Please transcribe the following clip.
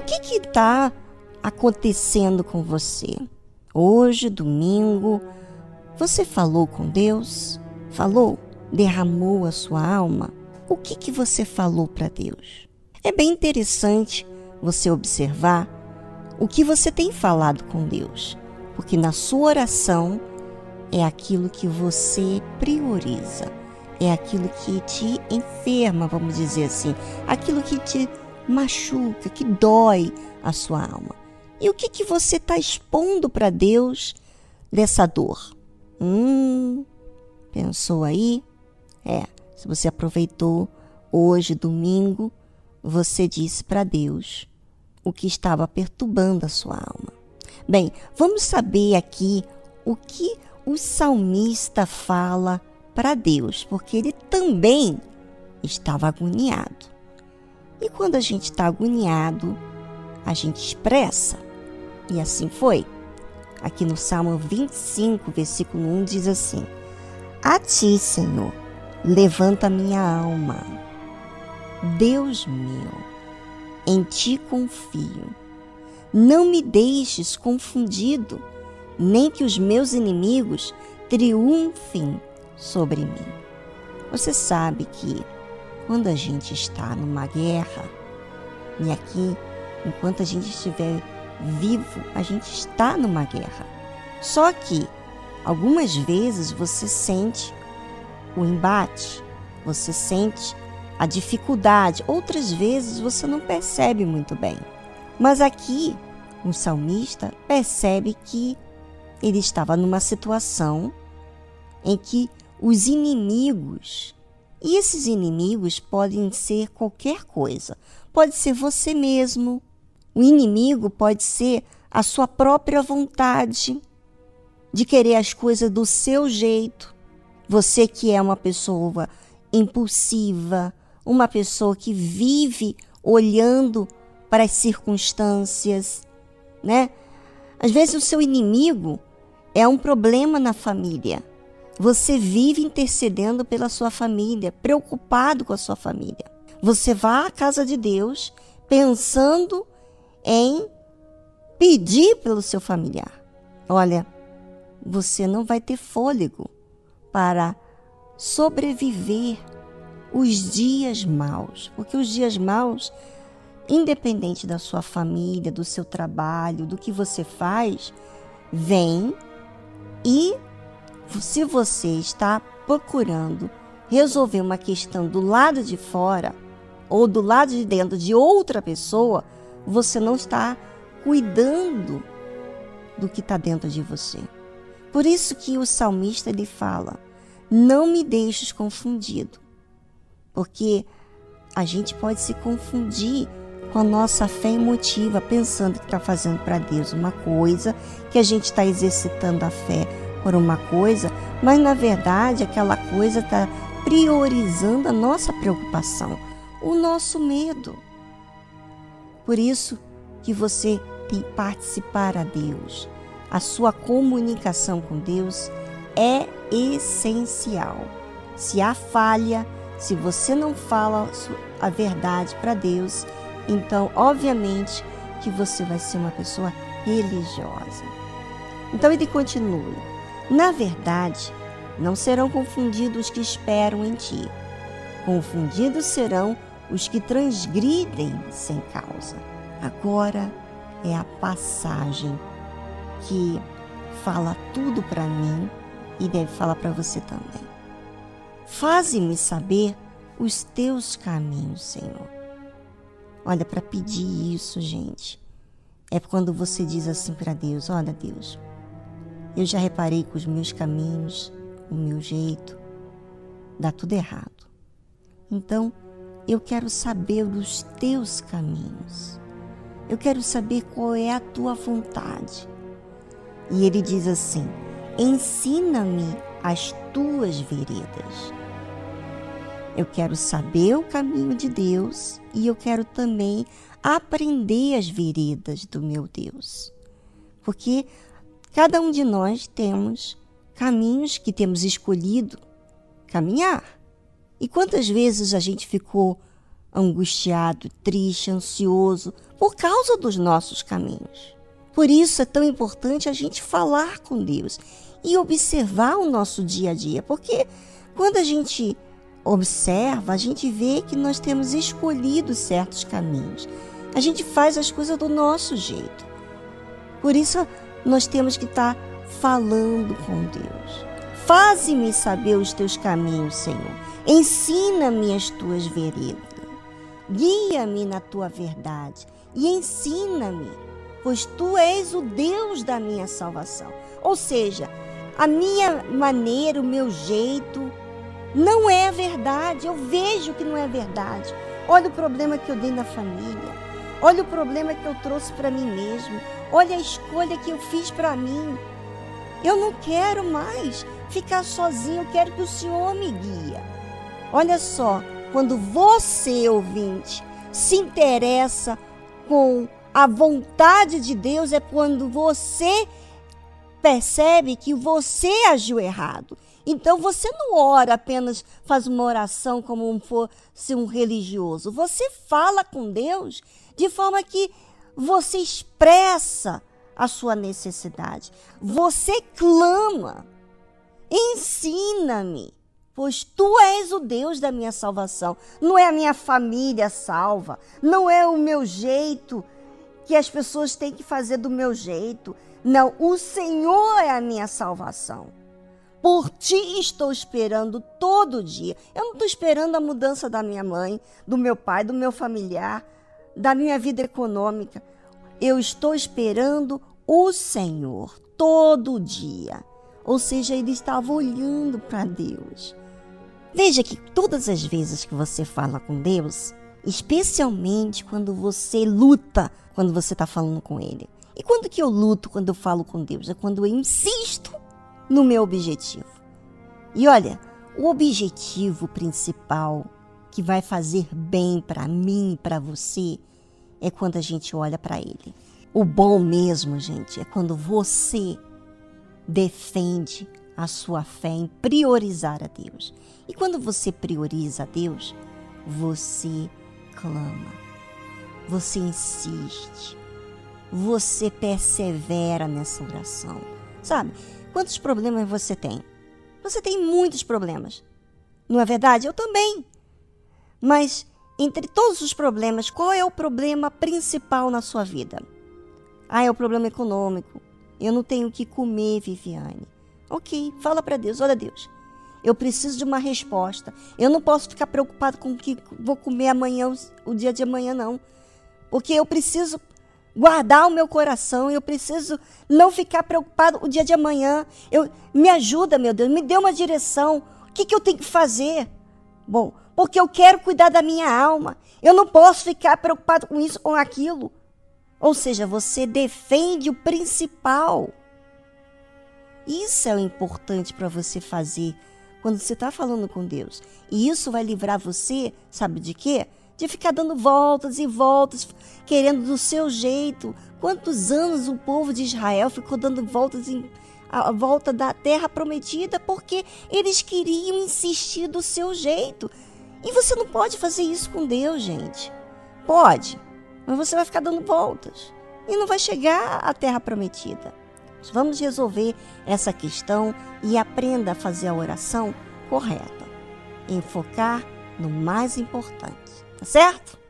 O que está acontecendo com você? Hoje, domingo, você falou com Deus? Falou? Derramou a sua alma? O que, que você falou para Deus? É bem interessante você observar o que você tem falado com Deus, porque na sua oração é aquilo que você prioriza, é aquilo que te enferma, vamos dizer assim, aquilo que te machuca, que dói a sua alma. E o que, que você está expondo para Deus dessa dor? Hum, pensou aí? É, se você aproveitou hoje, domingo, você disse para Deus o que estava perturbando a sua alma. Bem, vamos saber aqui o que o salmista fala para Deus, porque ele também estava agoniado. E quando a gente está agoniado, a gente expressa. E assim foi. Aqui no Salmo 25, versículo 1 diz assim: A ti, Senhor, levanta minha alma. Deus meu, em ti confio. Não me deixes confundido, nem que os meus inimigos triunfem sobre mim. Você sabe que quando a gente está numa guerra, e aqui, enquanto a gente estiver vivo, a gente está numa guerra. Só que algumas vezes você sente o embate, você sente a dificuldade, outras vezes você não percebe muito bem. Mas aqui, o salmista percebe que ele estava numa situação em que os inimigos e esses inimigos podem ser qualquer coisa. Pode ser você mesmo. O inimigo pode ser a sua própria vontade de querer as coisas do seu jeito. Você que é uma pessoa impulsiva, uma pessoa que vive olhando para as circunstâncias, né? Às vezes o seu inimigo é um problema na família. Você vive intercedendo pela sua família, preocupado com a sua família. Você vai à casa de Deus pensando em pedir pelo seu familiar. Olha, você não vai ter fôlego para sobreviver os dias maus, porque os dias maus, independente da sua família, do seu trabalho, do que você faz, vem e se você está procurando resolver uma questão do lado de fora ou do lado de dentro de outra pessoa, você não está cuidando do que está dentro de você. Por isso que o salmista ele fala: não me deixes confundido, porque a gente pode se confundir com a nossa fé emotiva, pensando que está fazendo para Deus uma coisa, que a gente está exercitando a fé por uma coisa, mas na verdade aquela coisa está priorizando a nossa preocupação, o nosso medo. Por isso que você tem que participar a Deus. A sua comunicação com Deus é essencial. Se há falha, se você não fala a verdade para Deus, então obviamente que você vai ser uma pessoa religiosa. Então ele continua. Na verdade, não serão confundidos os que esperam em ti. Confundidos serão os que transgridem sem causa. Agora é a passagem que fala tudo para mim e deve falar para você também. Faze-me saber os teus caminhos, Senhor. Olha, para pedir isso, gente, é quando você diz assim para Deus: Olha, Deus, eu já reparei que os meus caminhos, o meu jeito, dá tudo errado. Então, eu quero saber os teus caminhos. Eu quero saber qual é a tua vontade. E ele diz assim: ensina-me as tuas veredas. Eu quero saber o caminho de Deus e eu quero também aprender as veredas do meu Deus. Porque Cada um de nós temos caminhos que temos escolhido caminhar. E quantas vezes a gente ficou angustiado, triste, ansioso por causa dos nossos caminhos. Por isso é tão importante a gente falar com Deus e observar o nosso dia a dia, porque quando a gente observa, a gente vê que nós temos escolhido certos caminhos. A gente faz as coisas do nosso jeito. Por isso nós temos que estar falando com Deus. Faze-me saber os teus caminhos, Senhor. Ensina-me as tuas veredas. Guia-me na tua verdade e ensina-me, pois tu és o Deus da minha salvação. Ou seja, a minha maneira, o meu jeito, não é verdade. Eu vejo que não é verdade. Olha o problema que eu dei na família. Olha o problema que eu trouxe para mim mesmo. Olha a escolha que eu fiz para mim. Eu não quero mais ficar sozinho. Eu quero que o Senhor me guie. Olha só, quando você, ouvinte, se interessa com a vontade de Deus, é quando você percebe que você agiu errado. Então você não ora apenas, faz uma oração como um fosse um religioso. Você fala com Deus de forma que você expressa a sua necessidade. Você clama. Ensina-me pois tu és o Deus da minha salvação. Não é a minha família salva, não é o meu jeito que as pessoas têm que fazer do meu jeito. Não, o Senhor é a minha salvação. Por ti estou esperando todo dia. Eu não estou esperando a mudança da minha mãe, do meu pai, do meu familiar, da minha vida econômica. Eu estou esperando o Senhor todo dia. Ou seja, ele estava olhando para Deus. Veja que todas as vezes que você fala com Deus, especialmente quando você luta quando você está falando com Ele. E quando que eu luto quando eu falo com Deus? É quando eu insisto no meu objetivo. E olha, o objetivo principal que vai fazer bem para mim e para você é quando a gente olha para Ele. O bom mesmo, gente, é quando você defende a sua fé em priorizar a Deus. E quando você prioriza a Deus, você clama, você insiste, você persevera nessa oração. Sabe? Quantos problemas você tem? Você tem muitos problemas. Não é verdade? Eu também. Mas entre todos os problemas, qual é o problema principal na sua vida? Ah, é o problema econômico. Eu não tenho o que comer, Viviane. Ok, fala para Deus, olha Deus. Eu preciso de uma resposta. Eu não posso ficar preocupado com o que vou comer amanhã, o dia de amanhã, não. Porque eu preciso guardar o meu coração, eu preciso não ficar preocupado o dia de amanhã. Eu, me ajuda, meu Deus, me dê uma direção. O que, que eu tenho que fazer? Bom, porque eu quero cuidar da minha alma. Eu não posso ficar preocupado com isso ou aquilo. Ou seja, você defende o principal. Isso é o importante para você fazer quando você está falando com Deus. E isso vai livrar você, sabe de quê? De ficar dando voltas e voltas, querendo do seu jeito. Quantos anos o povo de Israel ficou dando voltas em a volta da terra prometida porque eles queriam insistir do seu jeito. E você não pode fazer isso com Deus, gente. Pode, mas você vai ficar dando voltas e não vai chegar à terra prometida. Vamos resolver essa questão e aprenda a fazer a oração correta. Enfocar no mais importante, tá certo?